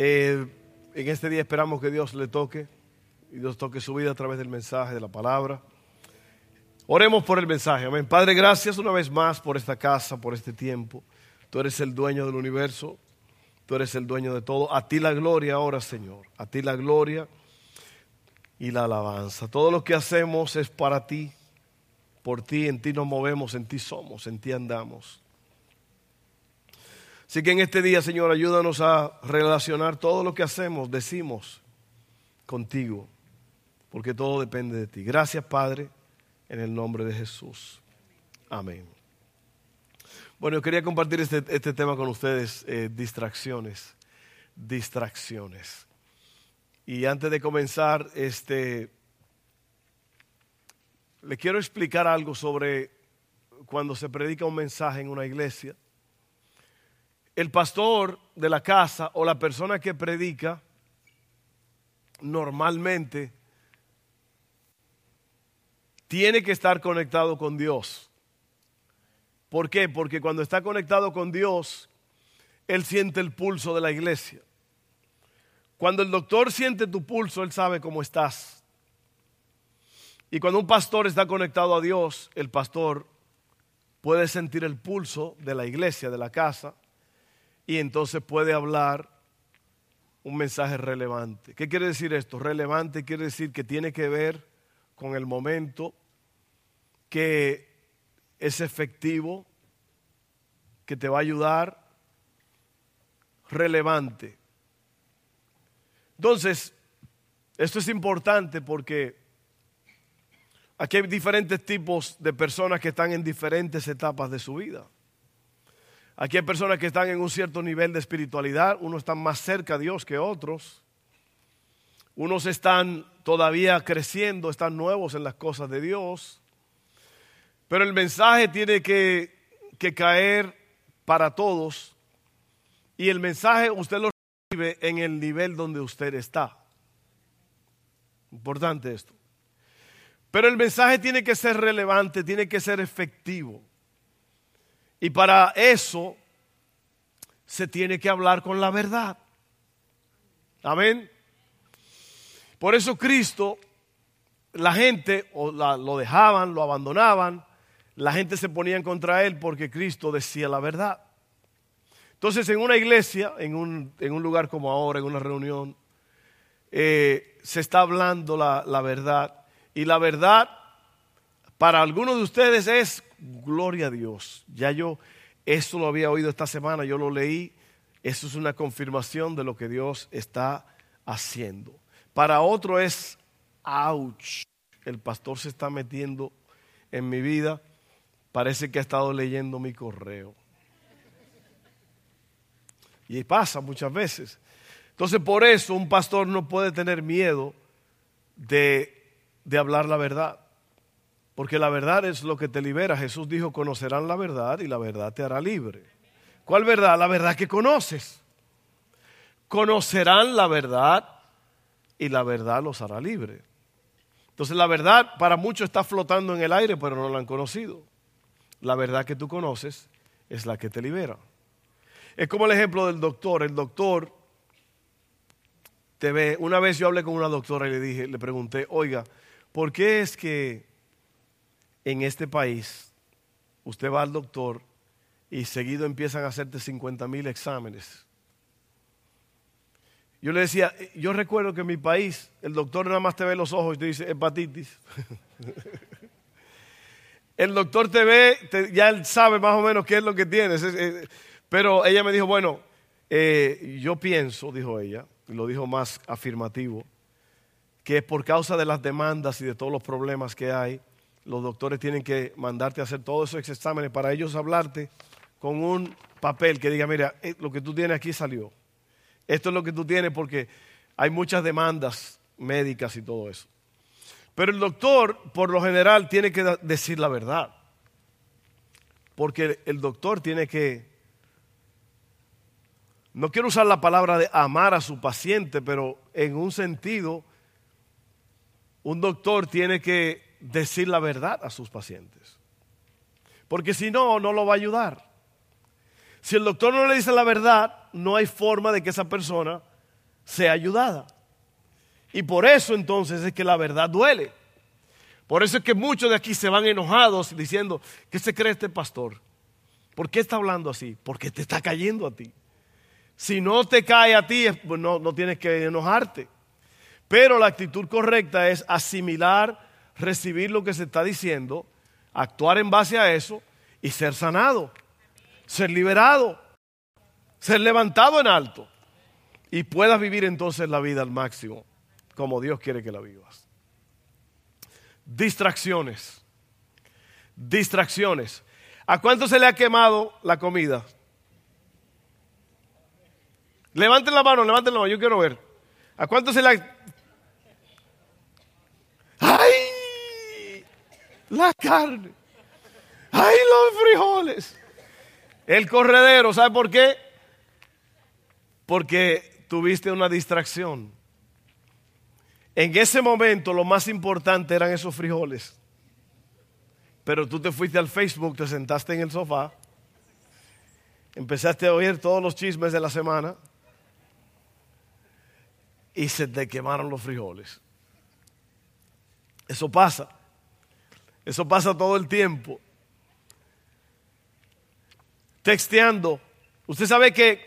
Eh, en este día esperamos que Dios le toque y Dios toque su vida a través del mensaje, de la palabra. Oremos por el mensaje. Amén. Padre, gracias una vez más por esta casa, por este tiempo. Tú eres el dueño del universo. Tú eres el dueño de todo. A ti la gloria ahora, Señor. A ti la gloria y la alabanza. Todo lo que hacemos es para ti. Por ti, en ti nos movemos, en ti somos, en ti andamos. Así que en este día, Señor, ayúdanos a relacionar todo lo que hacemos, decimos, contigo, porque todo depende de ti. Gracias, Padre, en el nombre de Jesús. Amén. Bueno, yo quería compartir este, este tema con ustedes, eh, distracciones, distracciones. Y antes de comenzar, este, le quiero explicar algo sobre cuando se predica un mensaje en una iglesia el pastor de la casa o la persona que predica normalmente tiene que estar conectado con Dios. ¿Por qué? Porque cuando está conectado con Dios, Él siente el pulso de la iglesia. Cuando el doctor siente tu pulso, Él sabe cómo estás. Y cuando un pastor está conectado a Dios, el pastor puede sentir el pulso de la iglesia, de la casa, y entonces puede hablar un mensaje relevante. ¿Qué quiere decir esto? Relevante quiere decir que tiene que ver con el momento, que es efectivo, que te va a ayudar, relevante. Entonces, esto es importante porque aquí hay diferentes tipos de personas que están en diferentes etapas de su vida. Aquí hay personas que están en un cierto nivel de espiritualidad, unos están más cerca a Dios que otros, unos están todavía creciendo, están nuevos en las cosas de Dios, pero el mensaje tiene que, caer para todos y el mensaje usted lo recibe en el nivel donde usted está. Importante esto. Pero el mensaje tiene que ser relevante, tiene que ser efectivo. Y para eso se tiene que hablar con la verdad. Amén. Por eso Cristo, la gente o lo dejaban, lo abandonaban, la gente se ponía contra él porque Cristo decía la verdad. Entonces en una iglesia, en un, en un lugar como ahora, en una reunión, eh, se está hablando la, la verdad. Y la verdad para algunos de ustedes es gloria a Dios. Ya yo esto lo había oído esta semana, yo lo leí. Eso es una confirmación de lo que Dios está haciendo. Para otro es, ouch, el pastor se está metiendo en mi vida. Parece que ha estado leyendo mi correo. Y pasa muchas veces. Entonces por eso un pastor no puede tener miedo de, de hablar la verdad. Porque la verdad es lo que te libera. Jesús dijo, conocerán la verdad y la verdad te hará libre. ¿Cuál verdad? La verdad que conoces. Conocerán la verdad y la verdad los hará libre. Entonces la verdad para muchos está flotando en el aire, pero no la han conocido. La verdad que tú conoces es la que te libera. Es como el ejemplo del doctor. El doctor te ve. Una vez yo hablé con una doctora y le dije, le pregunté, oiga, ¿por qué es que en este país, usted va al doctor y seguido empiezan a hacerte 50 mil exámenes. Yo le decía, yo recuerdo que en mi país el doctor nada más te ve los ojos y te dice hepatitis. el doctor te ve, ya él sabe más o menos qué es lo que tienes. Pero ella me dijo, bueno, eh, yo pienso, dijo ella, y lo dijo más afirmativo, que por causa de las demandas y de todos los problemas que hay, los doctores tienen que mandarte a hacer todos esos exámenes para ellos hablarte con un papel que diga, mira, eh, lo que tú tienes aquí salió. Esto es lo que tú tienes porque hay muchas demandas médicas y todo eso. Pero el doctor, por lo general, tiene que decir la verdad. Porque el doctor tiene que... No quiero usar la palabra de amar a su paciente, pero en un sentido, un doctor tiene que decir la verdad a sus pacientes. Porque si no, no lo va a ayudar. Si el doctor no le dice la verdad, no hay forma de que esa persona sea ayudada. Y por eso entonces es que la verdad duele. Por eso es que muchos de aquí se van enojados diciendo, ¿qué se cree este pastor? ¿Por qué está hablando así? Porque te está cayendo a ti. Si no te cae a ti, pues no, no tienes que enojarte. Pero la actitud correcta es asimilar, recibir lo que se está diciendo, actuar en base a eso y ser sanado ser liberado, ser levantado en alto y puedas vivir entonces la vida al máximo, como Dios quiere que la vivas. Distracciones. Distracciones. ¿A cuánto se le ha quemado la comida? Levanten la mano, levanten la mano, yo quiero ver. ¿A cuánto se le ha... ¡Ay! La carne. ¡Ay, los frijoles! El corredero, ¿sabe por qué? Porque tuviste una distracción. En ese momento lo más importante eran esos frijoles. Pero tú te fuiste al Facebook, te sentaste en el sofá, empezaste a oír todos los chismes de la semana y se te quemaron los frijoles. Eso pasa. Eso pasa todo el tiempo texteando. Usted sabe que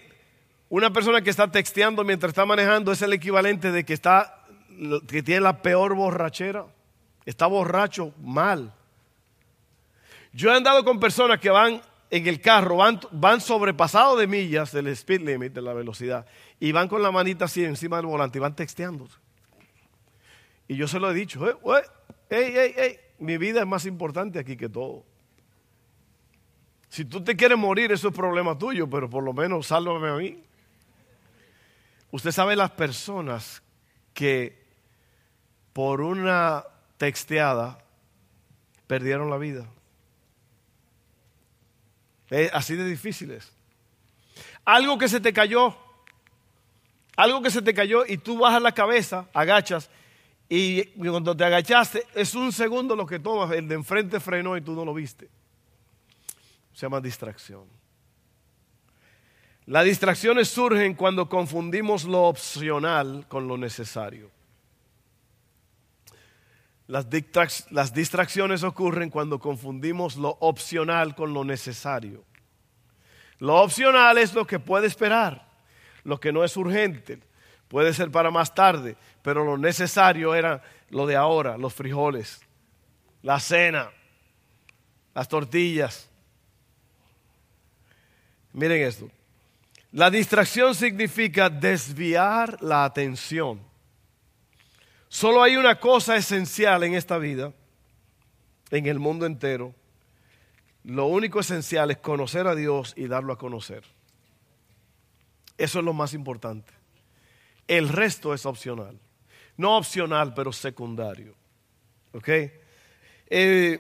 una persona que está texteando mientras está manejando es el equivalente de que está que tiene la peor borrachera. Está borracho mal. Yo he andado con personas que van en el carro, van, van de millas del speed limit, de la velocidad, y van con la manita así encima del volante y van texteando. Y yo se lo he dicho, eh, eh, mi vida es más importante aquí que todo. Si tú te quieres morir, eso es problema tuyo, pero por lo menos sálvame a mí. Usted sabe las personas que por una texteada perdieron la vida. Así de difíciles. Algo que se te cayó, algo que se te cayó y tú bajas la cabeza, agachas y cuando te agachaste es un segundo lo que tomas, el de enfrente frenó y tú no lo viste se llama distracción. Las distracciones surgen cuando confundimos lo opcional con lo necesario. Las, las, distracciones ocurren cuando confundimos lo opcional con lo necesario. Lo opcional es lo que puede esperar, lo que no es urgente, puede ser para más tarde, pero lo necesario era lo de ahora, los frijoles, la cena, las tortillas, Miren esto. La distracción significa desviar la atención. Solo hay una cosa esencial en esta vida, en el mundo entero. Lo único esencial es conocer a Dios y darlo a conocer. Eso es lo más importante. El resto es opcional. No opcional, pero secundario. ¿Ok? Eh,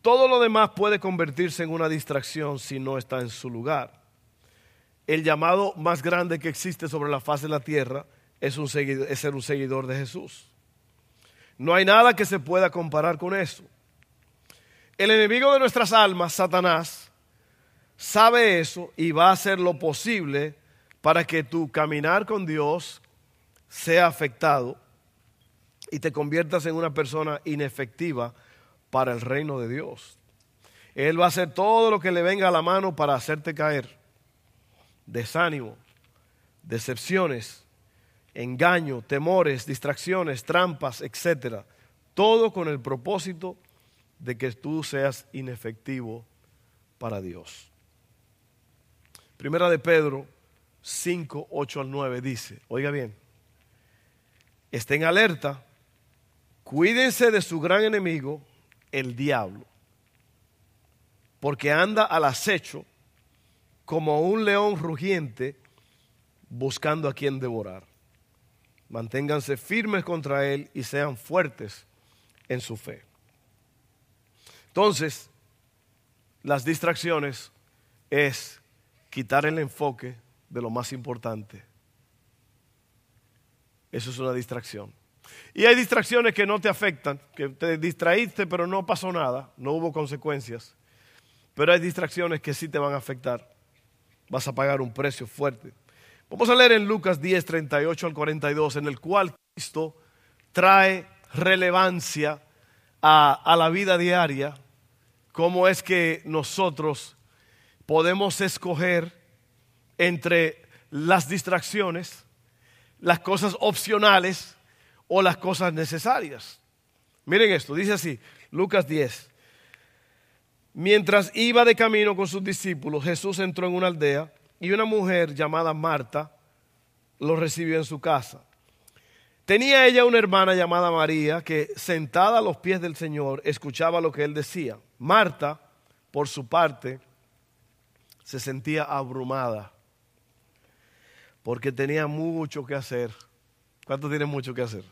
todo lo demás puede convertirse en una distracción si no está en su lugar. El llamado más grande que existe sobre la faz de la tierra es, un es ser un seguidor de Jesús. No hay nada que se pueda comparar con eso. El enemigo de nuestras almas, Satanás, sabe eso y va a hacer lo posible para que tu caminar con Dios sea afectado y te conviertas en una persona inefectiva para el reino de Dios. Él va a hacer todo lo que le venga a la mano para hacerte caer. Desánimo, decepciones, engaño, temores, distracciones, trampas, etc. Todo con el propósito de que tú seas inefectivo para Dios. Primera de Pedro 5, 8 al 9 dice, oiga bien, estén alerta, cuídense de su gran enemigo, el diablo, porque anda al acecho como un león rugiente buscando a quien devorar. Manténganse firmes contra él y sean fuertes en su fe. Entonces, las distracciones es quitar el enfoque de lo más importante. Eso es una distracción. Y hay distracciones que no te afectan, que te distraíste pero no pasó nada, no hubo consecuencias. Pero hay distracciones que sí te van a afectar. Vas a pagar un precio fuerte. Vamos a leer en Lucas 10, 38 al 42, en el cual Cristo trae relevancia a, a la vida diaria, cómo es que nosotros podemos escoger entre las distracciones, las cosas opcionales o las cosas necesarias. Miren esto, dice así, Lucas 10. Mientras iba de camino con sus discípulos, Jesús entró en una aldea y una mujer llamada Marta lo recibió en su casa. Tenía ella una hermana llamada María que sentada a los pies del Señor escuchaba lo que él decía. Marta, por su parte, se sentía abrumada porque tenía mucho que hacer. ¿Cuánto tiene mucho que hacer?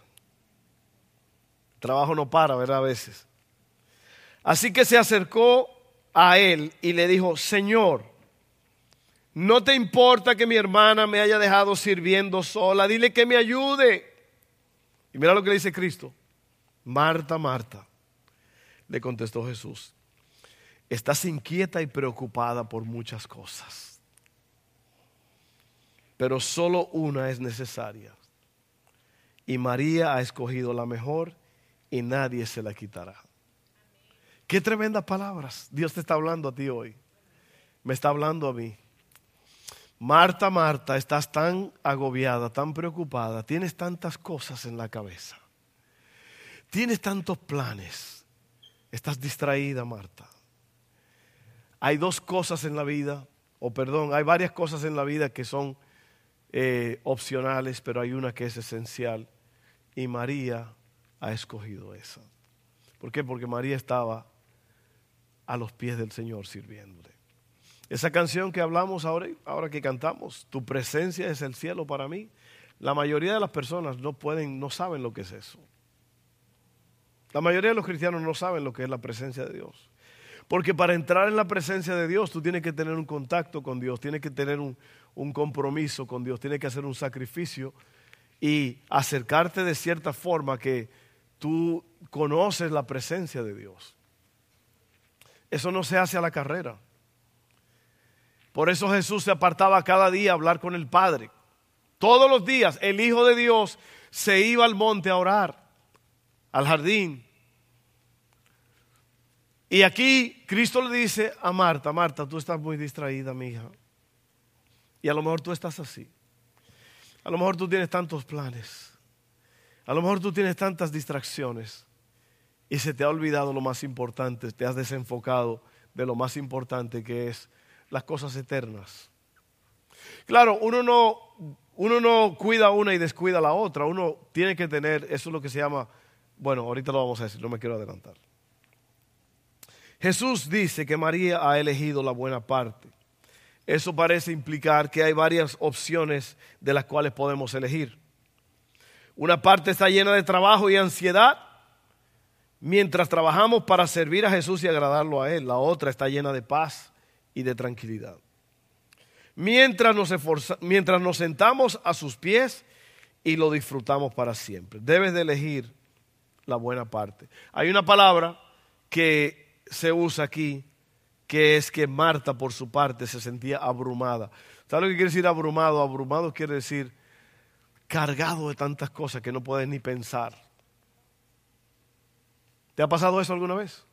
trabajo no para, ¿verdad? A veces. Así que se acercó a él y le dijo, Señor, no te importa que mi hermana me haya dejado sirviendo sola, dile que me ayude. Y mira lo que le dice Cristo. Marta, Marta, le contestó Jesús, estás inquieta y preocupada por muchas cosas, pero solo una es necesaria. Y María ha escogido la mejor y nadie se la quitará. Qué tremendas palabras. Dios te está hablando a ti hoy. Me está hablando a mí. Marta, Marta, estás tan agobiada, tan preocupada, tienes tantas cosas en la cabeza. Tienes tantos planes. Estás distraída, Marta. Hay dos cosas en la vida, o perdón, hay varias cosas en la vida que son eh, opcionales, pero hay una que es esencial. Y María ha escogido esa. ¿Por qué? Porque María estaba a los pies del Señor sirviéndole. Esa canción que hablamos ahora, ahora que cantamos, tu presencia es el cielo para mí. La mayoría de las personas no pueden, no saben lo que es eso. La mayoría de los cristianos no saben lo que es la presencia de Dios. Porque para entrar en la presencia de Dios tú tienes que tener un contacto con Dios, tienes que tener un, un compromiso con Dios, tienes que hacer un sacrificio y acercarte de cierta forma que tú conoces la presencia de Dios. Eso no se hace a la carrera. Por eso Jesús se apartaba cada día a hablar con el Padre. Todos los días el Hijo de Dios se iba al monte a orar, al jardín. Y aquí Cristo le dice a Marta, Marta, tú estás muy distraída, mi hija. Y a lo mejor tú estás así. A lo mejor tú tienes tantos planes. A lo mejor tú tienes tantas distracciones y se te ha olvidado lo más importante, te has desenfocado de lo más importante que es las cosas eternas. Claro, uno no, uno no cuida una y descuida la otra, uno tiene que tener, eso es lo que se llama, bueno, ahorita lo vamos a decir, no me quiero adelantar. Jesús dice que María ha elegido la buena parte. Eso parece implicar que hay varias opciones de las cuales podemos elegir. Una parte está llena de trabajo y ansiedad mientras trabajamos para servir a Jesús y agradarlo a Él. La otra está llena de paz y de tranquilidad. Mientras nos, mientras nos sentamos a sus pies y lo disfrutamos para siempre. Debes de elegir la buena parte. Hay una palabra que se usa aquí que es que Marta por su parte se sentía abrumada. ¿Sabes lo que quiere decir abrumado? Abrumado quiere decir cargado de tantas cosas que no puedes ni pensar. ¿Te ha pasado eso alguna vez?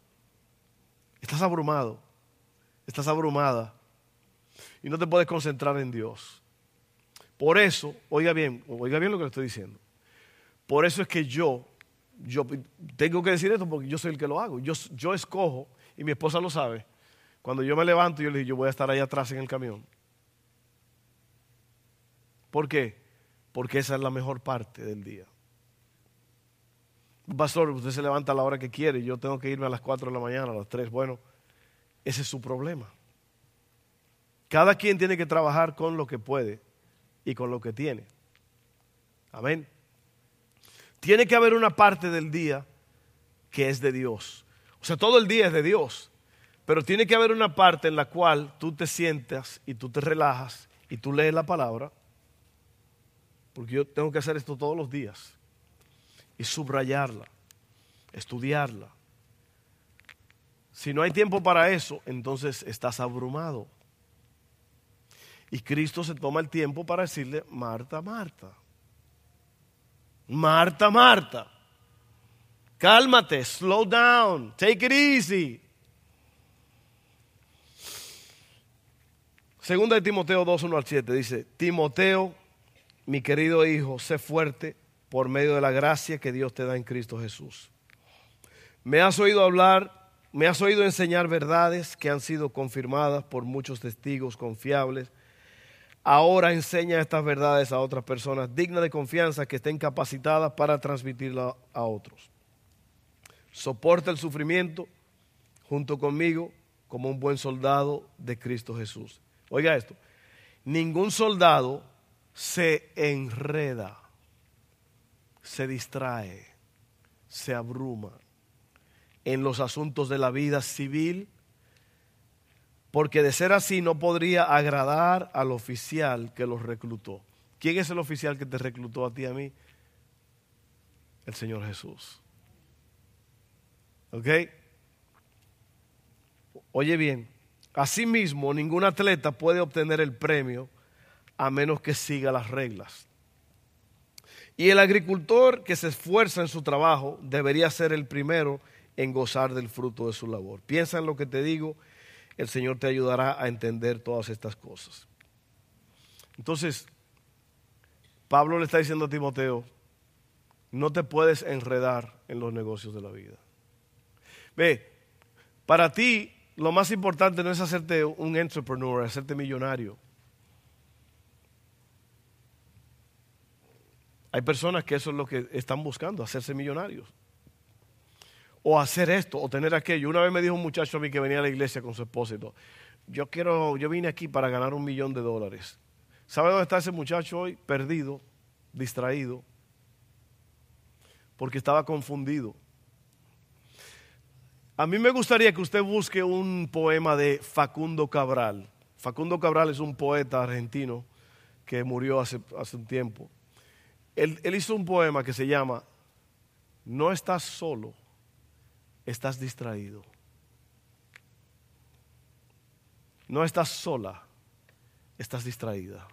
Estás abrumado, estás abrumada y no te puedes concentrar en Dios. Por eso, oiga bien, oiga bien lo que le estoy diciendo. Por eso es que yo, yo tengo que decir esto porque yo soy el que lo hago. Yo, yo escojo, y mi esposa lo sabe, cuando yo me levanto, yo le digo, yo voy a estar ahí atrás en el camión. ¿Por qué? porque esa es la mejor parte del día. Pastor, usted se levanta a la hora que quiere, yo tengo que irme a las 4 de la mañana, a las 3. Bueno, ese es su problema. Cada quien tiene que trabajar con lo que puede y con lo que tiene. Amén. Tiene que haber una parte del día que es de Dios. O sea, todo el día es de Dios. Pero tiene que haber una parte en la cual tú te sientas y tú te relajas y tú lees la palabra. Porque yo tengo que hacer esto todos los días. Y subrayarla, estudiarla. Si no hay tiempo para eso, entonces estás abrumado. Y Cristo se toma el tiempo para decirle, Marta, Marta. Marta, Marta. Cálmate, slow down, take it easy. Segunda de Timoteo 2, 1 al 7 dice, Timoteo, mi querido hijo, sé fuerte por medio de la gracia que Dios te da en Cristo Jesús. Me has oído hablar, me has oído enseñar verdades que han sido confirmadas por muchos testigos confiables ahora enseña estas verdades a otras personas dignas de confianza que estén capacitadas para transmitirla a otros. Soporta el sufrimiento junto conmigo como un buen soldado de Cristo Jesús. Oiga esto, ningún soldado se enreda, se distrae, se abruma en los asuntos de la vida civil porque de ser así no podría agradar al oficial que los reclutó. ¿Quién es el oficial que te reclutó a ti y a mí? El Señor Jesús. ¿Ok? Oye bien, asimismo ningún atleta puede obtener el premio a menos que siga las reglas. Y el agricultor que se esfuerza en su trabajo debería ser el primero en gozar del fruto de su labor. Piensa en lo que te digo el Señor te ayudará a entender todas estas cosas. Entonces, Pablo le está diciendo a Timoteo, no te puedes enredar en los negocios de la vida. Ve, para ti lo más importante no es hacerte un entrepreneur, hacerte millonario. Hay personas que eso es lo que están buscando, hacerse millonarios o hacer esto, o tener aquello. Una vez me dijo un muchacho a mí que venía a la iglesia con su esposo yo quiero, yo vine aquí para ganar un millón de dólares. ¿Sabe dónde está ese muchacho hoy? Perdido, distraído, porque estaba confundido. A mí me gustaría que usted busque un poema de Facundo Cabral. Facundo Cabral es un poeta argentino que murió hace, hace un tiempo. Él, él hizo un poema que se llama No estás solo estás distraído. No estás sola, estás distraída.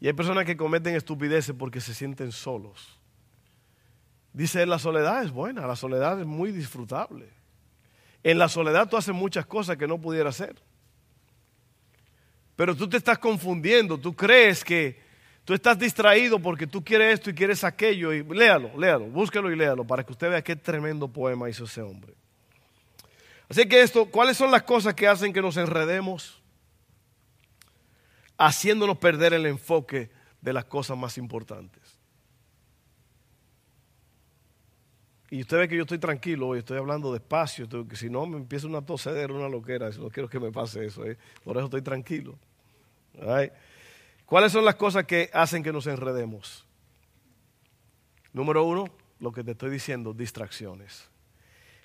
Y hay personas que cometen estupideces porque se sienten solos. Dice, la soledad es buena, la soledad es muy disfrutable. En la soledad tú haces muchas cosas que no pudieras hacer. Pero tú te estás confundiendo, tú crees que Tú estás distraído porque tú quieres esto y quieres aquello. Y léalo, léalo, búsquelo y léalo para que usted vea qué tremendo poema hizo ese hombre. Así que esto, ¿cuáles son las cosas que hacen que nos enredemos? Haciéndonos perder el enfoque de las cosas más importantes. Y usted ve que yo estoy tranquilo hoy, estoy hablando despacio, que si no me empieza una tosedera, una loquera, no quiero que me pase eso, ¿eh? por eso estoy tranquilo. ¿Cuáles son las cosas que hacen que nos enredemos? Número uno, lo que te estoy diciendo, distracciones.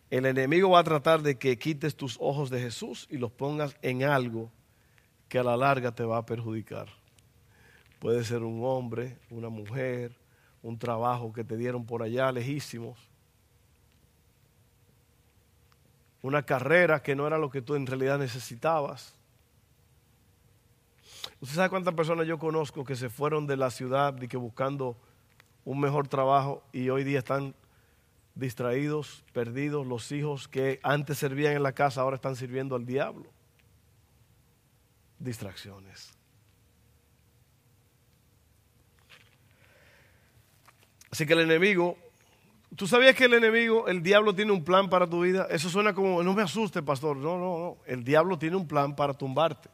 El enemigo va a tratar de que quites tus ojos de Jesús y los pongas en algo que a la larga te va a perjudicar. Puede ser un hombre, una mujer, un trabajo que te dieron por allá lejísimos, una carrera que no era lo que tú en realidad necesitabas ¿Usted sabe cuántas personas yo conozco que se fueron de la ciudad y que buscando un mejor trabajo y hoy día están distraídos, perdidos, los hijos que antes servían en la casa ahora están sirviendo al diablo? Distracciones. Así que el enemigo, ¿tú sabías que el enemigo, el diablo tiene un plan para tu vida? Eso suena como, no me asuste, pastor. No, no, no. El diablo tiene un plan para tumbarte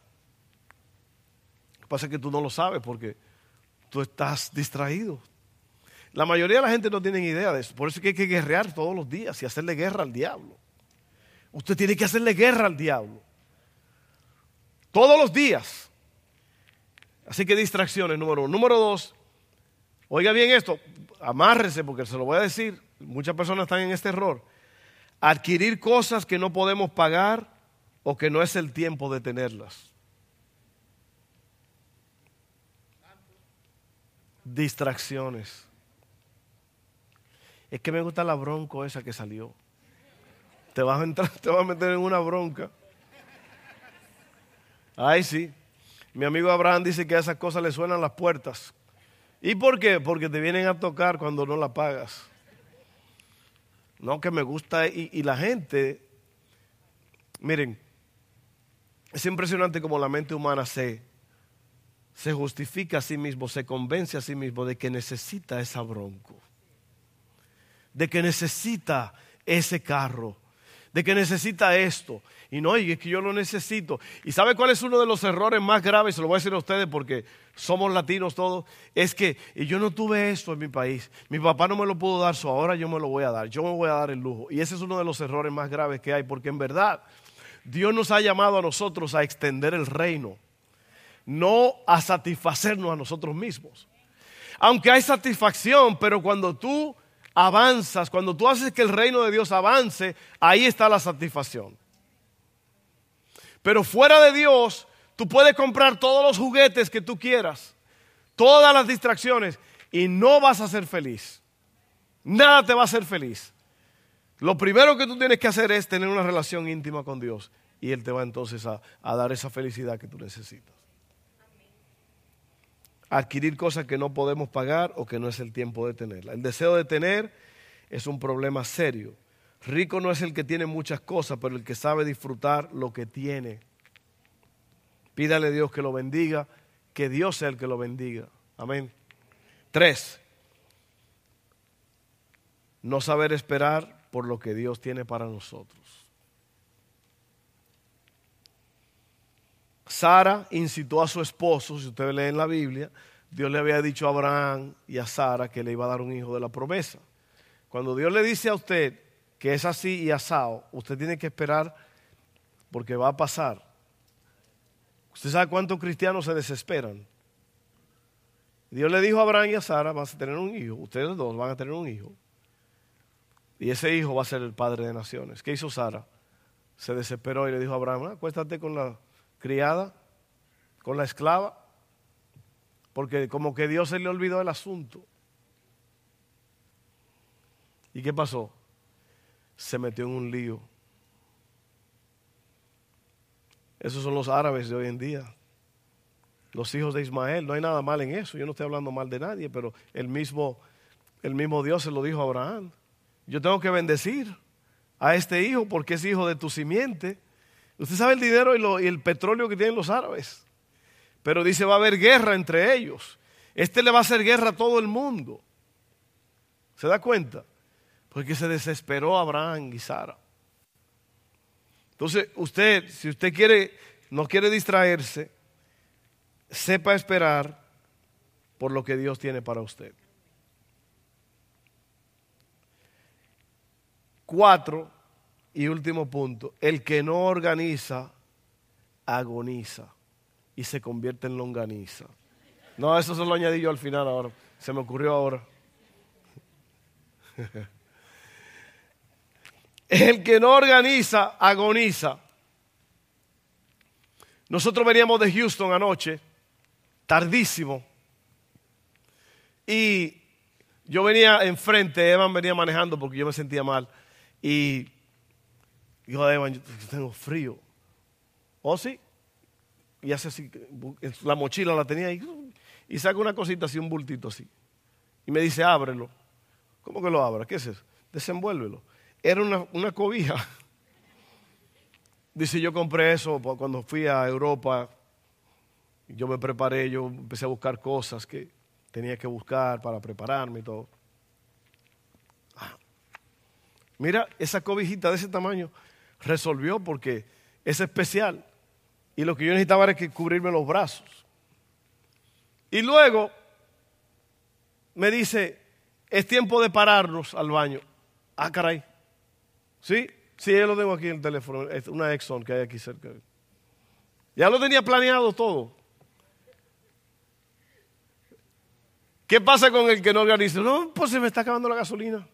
pasa que tú no lo sabes porque tú estás distraído. La mayoría de la gente no tiene idea de eso. Por eso es que hay que guerrear todos los días y hacerle guerra al diablo. Usted tiene que hacerle guerra al diablo. Todos los días. Así que distracciones, número uno. Número dos, oiga bien esto, amárrese porque se lo voy a decir. Muchas personas están en este error. Adquirir cosas que no podemos pagar o que no es el tiempo de tenerlas. Distracciones. Es que me gusta la bronco esa que salió. Te vas a entrar, te vas a meter en una bronca. Ay, sí. Mi amigo Abraham dice que a esas cosas le suenan las puertas. ¿Y por qué? Porque te vienen a tocar cuando no la pagas. No, que me gusta. Y, la gente, miren, es impresionante como la mente humana se, se justifica a sí mismo, se convence a sí mismo de que necesita esa bronco, de que necesita ese carro, de que necesita esto. Y no, y es que yo lo necesito. ¿Y sabe cuál es uno de los errores más graves? Se lo voy a decir a ustedes porque somos latinos todos. Es que yo no tuve esto en mi país. Mi papá no me lo pudo dar, so ahora yo me lo voy a dar. Yo me voy a dar el lujo. Y ese es uno de los errores más graves que hay, porque en verdad Dios nos ha llamado a nosotros a extender el reino, no a satisfacernos a nosotros mismos. Aunque hay satisfacción, pero cuando tú avanzas, cuando tú haces que el reino de Dios avance, ahí está la satisfacción. Pero fuera de Dios, tú puedes comprar todos los juguetes que tú quieras, todas las distracciones, y no vas a ser feliz. Nada te va a hacer feliz. Lo primero que tú tienes que hacer es tener una relación íntima con Dios y Él te va entonces a, a dar esa felicidad que tú necesitas. Adquirir cosas que no podemos pagar o que no es el tiempo de tenerla. El deseo de tener es un problema serio. Rico no es el que tiene muchas cosas, pero el que sabe disfrutar lo que tiene. Pídale a Dios que lo bendiga, que Dios sea el que lo bendiga. Amén. Tres, no saber esperar por lo que Dios tiene para nosotros. Sara incitó a su esposo, si ustedes leen la Biblia, Dios le había dicho a Abraham y a Sara que le iba a dar un hijo de la promesa. Cuando Dios le dice a usted que es así y asado, usted tiene que esperar porque va a pasar. ¿Usted sabe cuántos cristianos se desesperan? Dios le dijo a Abraham y a Sara, vas a tener un hijo, ustedes dos van a tener un hijo. Y ese hijo va a ser el padre de naciones. ¿Qué hizo Sara? Se desesperó y le dijo a Abraham, ah, acuéstate con la criada, con la esclava, porque como que Dios se le olvidó el asunto. ¿Y qué pasó? Se metió en un lío. Esos son los árabes de hoy en día. Los hijos de Ismael, no hay nada mal en eso. Yo no estoy hablando mal de nadie, pero el mismo, el mismo Dios se lo dijo a Abraham yo tengo que bendecir a este hijo porque es hijo de tu simiente. Usted sabe el dinero y, el petróleo que tienen los árabes. Pero dice, va a haber guerra entre ellos. Este le va a hacer guerra a todo el mundo. ¿Se da cuenta? Porque se desesperó Abraham y Sara. Entonces, usted, si usted quiere, no quiere distraerse, sepa esperar por lo que Dios tiene para usted. Cuatro, y último punto, el que no organiza, agoniza y se convierte en longaniza. No, eso se lo añadí yo al final ahora, se me ocurrió ahora. El que no organiza, agoniza. Nosotros veníamos de Houston anoche, tardísimo, y yo venía enfrente, Evan venía manejando porque yo me sentía mal. Y a Evan, yo tengo frío. ¿Oh, sí? Y hace así, la mochila la tenía ahí, y saca una cosita así, un bultito así. Y me dice, ábrelo. ¿Cómo que lo abra? ¿Qué es eso? Desenvuélvelo. Era una, una cobija. Dice, yo compré eso cuando fui a Europa. Yo me preparé, yo empecé a buscar cosas que tenía que buscar para prepararme y todo. Mira, esa cobijita de ese tamaño resolvió porque es especial. Y lo que yo necesitaba era que cubrirme los brazos. Y luego me dice, es tiempo de pararnos al baño. Ah, caray. ¿Sí? Sí, yo lo tengo aquí en el teléfono. Una Exxon que hay aquí cerca. Ya lo tenía planeado todo. ¿Qué pasa con el que no organiza? No, pues se me está acabando la gasolina.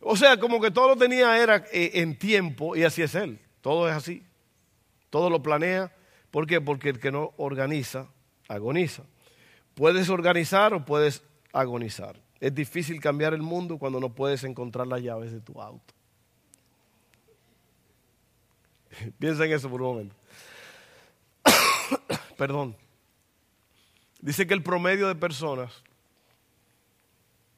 O sea, como que todo lo tenía era eh, en tiempo y así es él. Todo es así. Todo lo planea. ¿Por qué? Porque el que no organiza, agoniza. Puedes organizar o puedes agonizar. Es difícil cambiar el mundo cuando no puedes encontrar las llaves de tu auto. Piensa en eso por un momento. Perdón. Dice que el promedio de personas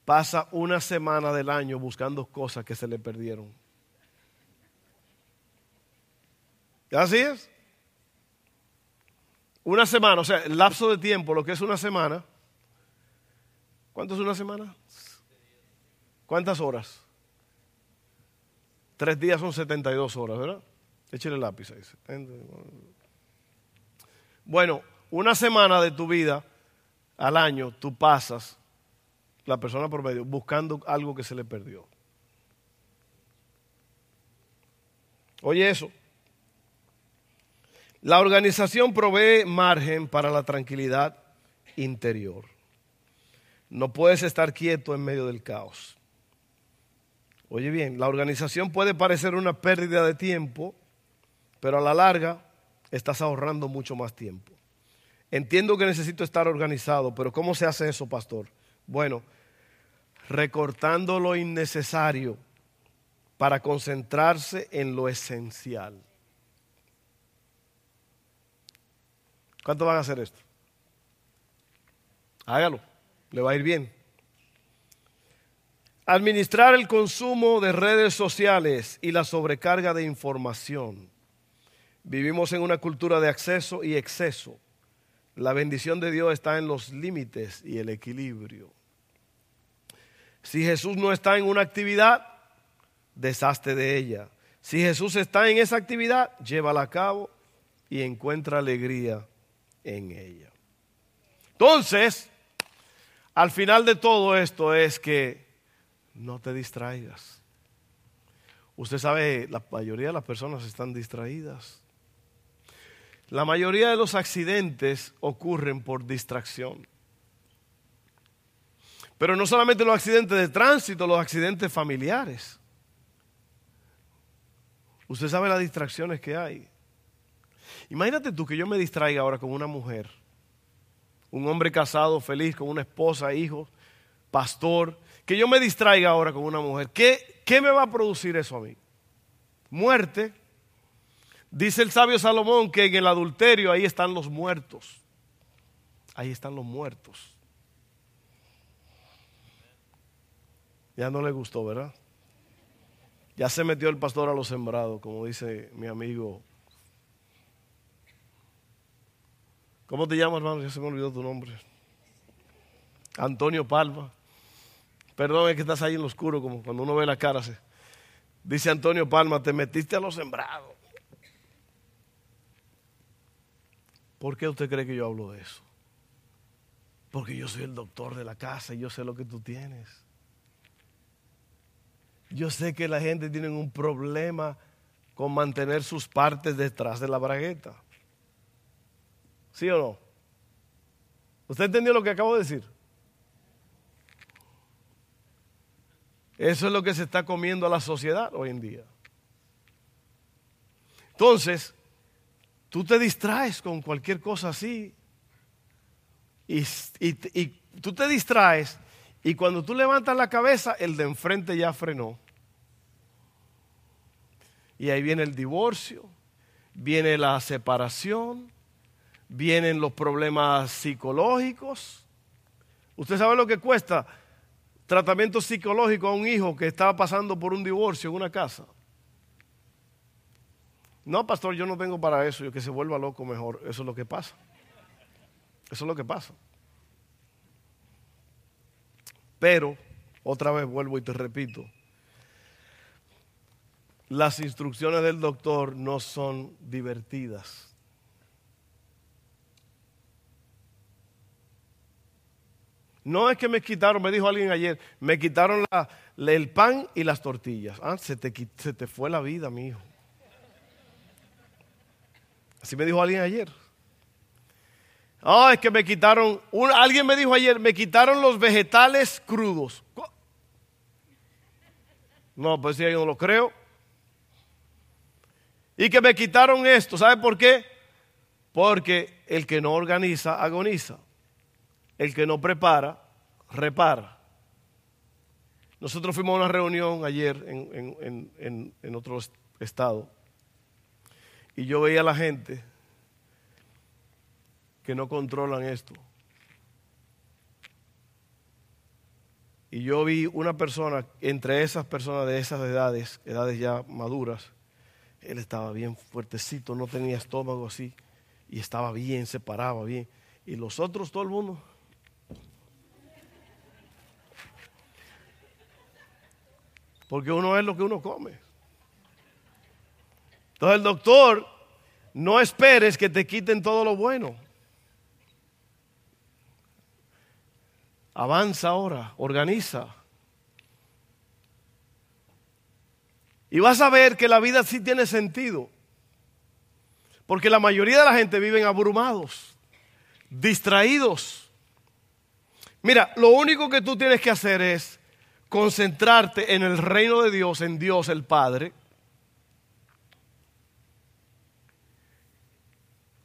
pasa una semana del año buscando cosas que se le perdieron. ¿Así es? Una semana, o sea, el lapso de tiempo, lo que es una semana. ¿Cuánto es una semana? ¿Cuántas horas? Tres días son 72 horas, ¿verdad? Échale el lápiz ahí. Bueno, una semana de tu vida al año tú pasas, la persona por medio, buscando algo que se le perdió. Oye eso. La organización provee margen para la tranquilidad interior. No puedes estar quieto en medio del caos. Oye bien, la organización puede parecer una pérdida de tiempo, pero a la larga estás ahorrando mucho más tiempo. Entiendo que necesito estar organizado, pero ¿cómo se hace eso, pastor? Bueno, recortando lo innecesario para concentrarse en lo esencial. ¿Cuánto van a hacer esto? Hágalo, le va a ir bien. Administrar el consumo de redes sociales y la sobrecarga de información. Vivimos en una cultura de acceso y exceso. La bendición de Dios está en los límites y el equilibrio. Si Jesús no está en una actividad, deshazte de ella. Si Jesús está en esa actividad, llévala a cabo y encuentra alegría en ella. Entonces, al final de todo esto es que no te distraigas. Usted sabe, la mayoría de las personas están distraídas. La mayoría de los accidentes ocurren por distracción. Pero no solamente los accidentes de tránsito, los accidentes familiares. Usted sabe las distracciones que hay. Imagínate tú que yo me distraiga ahora con una mujer, un hombre casado, feliz, con una esposa, hijos, pastor, que yo me distraiga ahora con una mujer. ¿Qué, qué me va a producir eso a mí? Muerte. Dice el sabio Salomón que en el adulterio ahí están los muertos. Ahí están los muertos. Ya no le gustó, ¿verdad? Ya se metió el pastor a los sembrados, como dice mi amigo ¿Cómo te llamas, hermano? Ya se me olvidó tu nombre. Antonio Palma. Perdón, es que estás ahí en lo oscuro, como cuando uno ve la cara. Dice Antonio Palma, te metiste a los sembrados. ¿Por qué usted cree que yo hablo de eso? Porque yo soy el doctor de la casa y yo sé lo que tú tienes. Yo sé que la gente tiene un problema con mantener sus partes detrás de la bragueta. ¿Sí o no? ¿Usted entendió lo que acabo de decir? Eso es lo que se está comiendo a la sociedad hoy en día. Entonces, tú te distraes con cualquier cosa así. Y, y, tú te distraes y cuando tú levantas la cabeza, el de enfrente ya frenó. Y ahí viene el divorcio, viene la separación, vienen los problemas psicológicos. ¿Usted sabe lo que cuesta tratamiento psicológico a un hijo que estaba pasando por un divorcio en una casa? No, pastor, yo no tengo para eso, yo que se vuelva loco mejor. Eso es lo que pasa. Eso es lo que pasa. Pero, otra vez vuelvo y te repito, las instrucciones del doctor no son divertidas. No es que me quitaron, me dijo alguien ayer, me quitaron el pan y las tortillas. Ah, se te, se te fue la vida, mi hijo. Así me dijo alguien ayer. Ah, es que me quitaron, alguien me dijo ayer, me quitaron los vegetales crudos. No, pues sí, yo no lo creo. Y que me quitaron esto, ¿sabe por qué? Porque el que no organiza, agoniza. El que no prepara, repara. Nosotros fuimos a una reunión ayer en, en otro estado y yo veía a la gente que no controlan esto. Y yo vi una persona, entre esas personas de esas edades, edades ya maduras, él estaba bien fuertecito, no tenía estómago así, y estaba bien, se paraba bien. Y los otros, todo el mundo. Porque uno es lo que uno come. Entonces el doctor, no esperes que te quiten todo lo bueno. Avanza ahora, organiza. Y vas a ver que la vida sí tiene sentido. Porque la mayoría de la gente viven abrumados, distraídos. Mira, lo único que tú tienes que hacer es concentrarte en el reino de Dios, en Dios el Padre.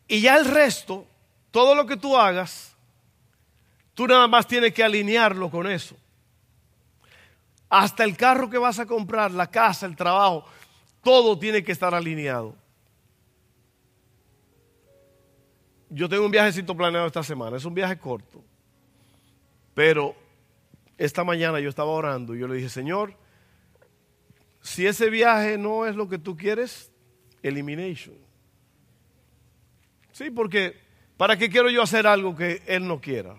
Y ya el resto, todo lo que tú hagas, Tú nada más tienes que alinearlo con eso. Hasta el carro que vas a comprar, la casa, el trabajo, todo tiene que estar alineado. Yo tengo un viajecito planeado esta semana, es un viaje corto. Pero esta mañana yo estaba orando y yo le dije, Señor, si ese viaje no es lo que tú quieres, elimination. Sí, porque ¿para qué quiero yo hacer algo que Él no quiera?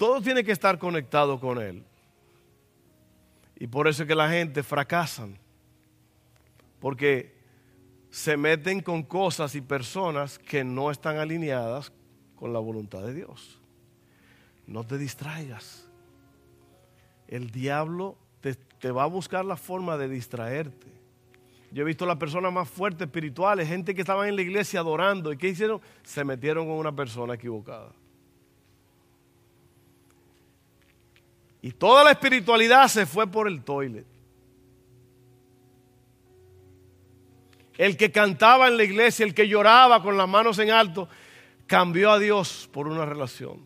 Todo tiene que estar conectado con Él. Y por eso es que la gente fracasan. Porque se meten con cosas y personas que no están alineadas con la voluntad de Dios. No te distraigas. El diablo te, va a buscar la forma de distraerte. Yo he visto las personas más fuertes espirituales, gente que estaba en la iglesia adorando. ¿Y qué hicieron? Se metieron con una persona equivocada. Y toda la espiritualidad se fue por el toilet. El que cantaba en la iglesia, el que lloraba con las manos en alto, cambió a Dios por una relación.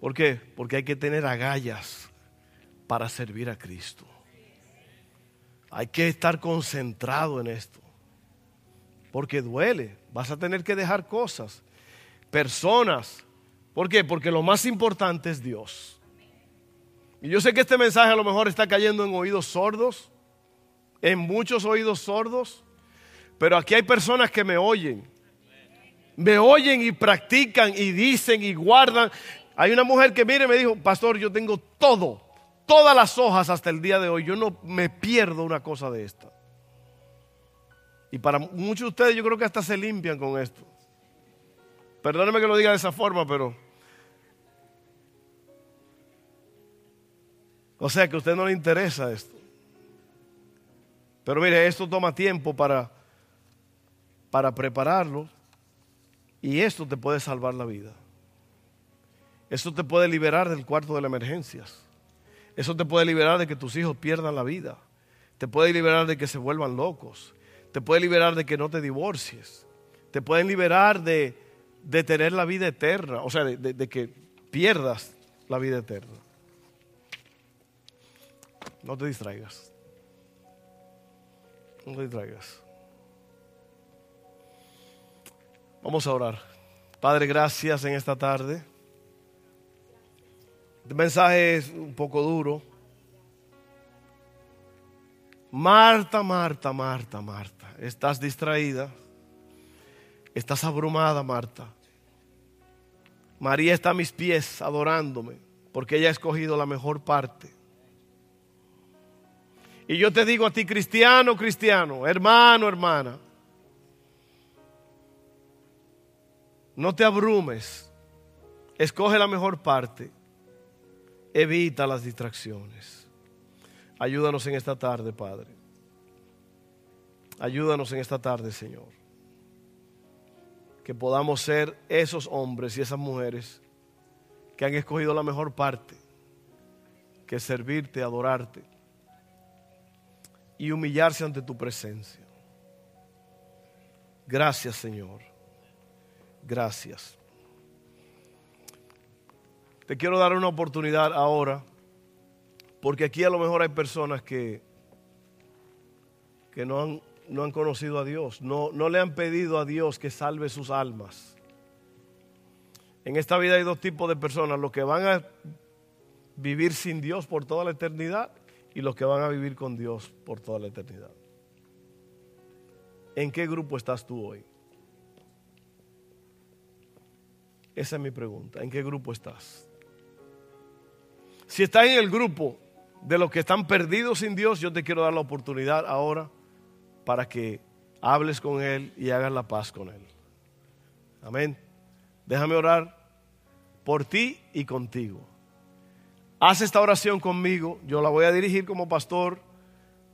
¿Por qué? Porque hay que tener agallas para servir a Cristo. Hay que estar concentrado en esto. Porque duele. Vas a tener que dejar cosas, personas, ¿Por qué? Porque lo más importante es Dios. Y yo sé que este mensaje a lo mejor está cayendo en oídos sordos, en muchos oídos sordos, pero aquí hay personas que me oyen. Me oyen y practican y dicen y guardan. Hay una mujer que mire me dijo, pastor, yo tengo todo, todas las hojas hasta el día de hoy. Yo no me pierdo una cosa de esta. Y para muchos de ustedes yo creo que hasta se limpian con esto. Perdóneme que lo diga de esa forma, pero O sea que a usted no le interesa esto. Pero mire, esto toma tiempo para, para prepararlo y esto te puede salvar la vida. Esto te puede liberar del cuarto de las emergencias. Eso te puede liberar de que tus hijos pierdan la vida. Te puede liberar de que se vuelvan locos. Te puede liberar de que no te divorcies. Te pueden liberar de, tener la vida eterna. O sea, de que pierdas la vida eterna. No te distraigas. No te distraigas. Vamos a orar. Padre, gracias en esta tarde. Este mensaje es un poco duro. Marta, Marta, Marta, Marta, estás distraída. Estás abrumada, Marta. María está a mis pies adorándome porque ella ha escogido la mejor parte. Y yo te digo a ti, cristiano, cristiano, hermano, hermana, no te abrumes, escoge la mejor parte, evita las distracciones. Ayúdanos en esta tarde, Padre. Ayúdanos en esta tarde, Señor. Que podamos ser esos hombres y esas mujeres que han escogido la mejor parte, que servirte, adorarte y humillarse ante tu presencia. Gracias, Señor. Gracias. Te quiero dar una oportunidad ahora, porque aquí a lo mejor hay personas que, que no, han, no han conocido a Dios, no, no le han pedido a Dios que salve sus almas. En esta vida hay dos tipos de personas, los que van a vivir sin Dios por toda la eternidad y los que van a vivir con Dios por toda la eternidad. ¿En qué grupo estás tú hoy? Esa es mi pregunta. ¿En qué grupo estás? Si estás en el grupo de los que están perdidos sin Dios, yo te quiero dar la oportunidad ahora para que hables con Él y hagas la paz con Él. Amén. Déjame orar por ti y contigo. Haz esta oración conmigo. Yo la voy a dirigir como pastor,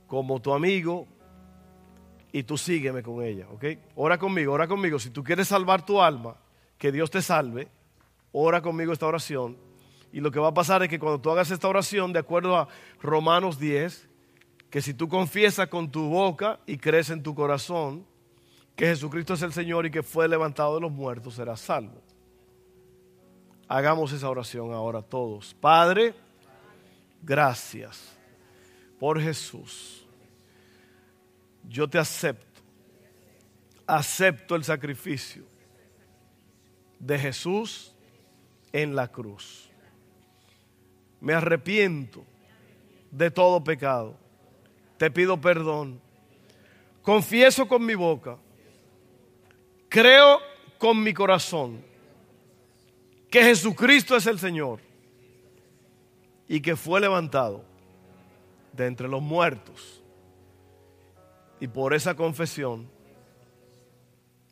como tu amigo, y tú sígueme con ella, ¿ok? Ora conmigo, ora conmigo. Si tú quieres salvar tu alma, que Dios te salve, ora conmigo esta oración. Y lo que va a pasar es que cuando tú hagas esta oración, de acuerdo a Romanos 10, que si tú confiesas con tu boca y crees en tu corazón que Jesucristo es el Señor y que fue levantado de los muertos, serás salvo. Hagamos esa oración ahora todos. Padre, gracias por Jesús. Yo te acepto. Acepto el sacrificio de Jesús en la cruz. Me arrepiento de todo pecado. Te pido perdón. Confieso con mi boca. Creo con mi corazón que Jesucristo es el Señor y que fue levantado de entre los muertos. Y por esa confesión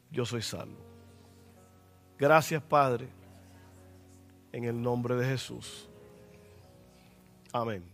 yo soy salvo. Gracias Padre, en el nombre de Jesús. Amén.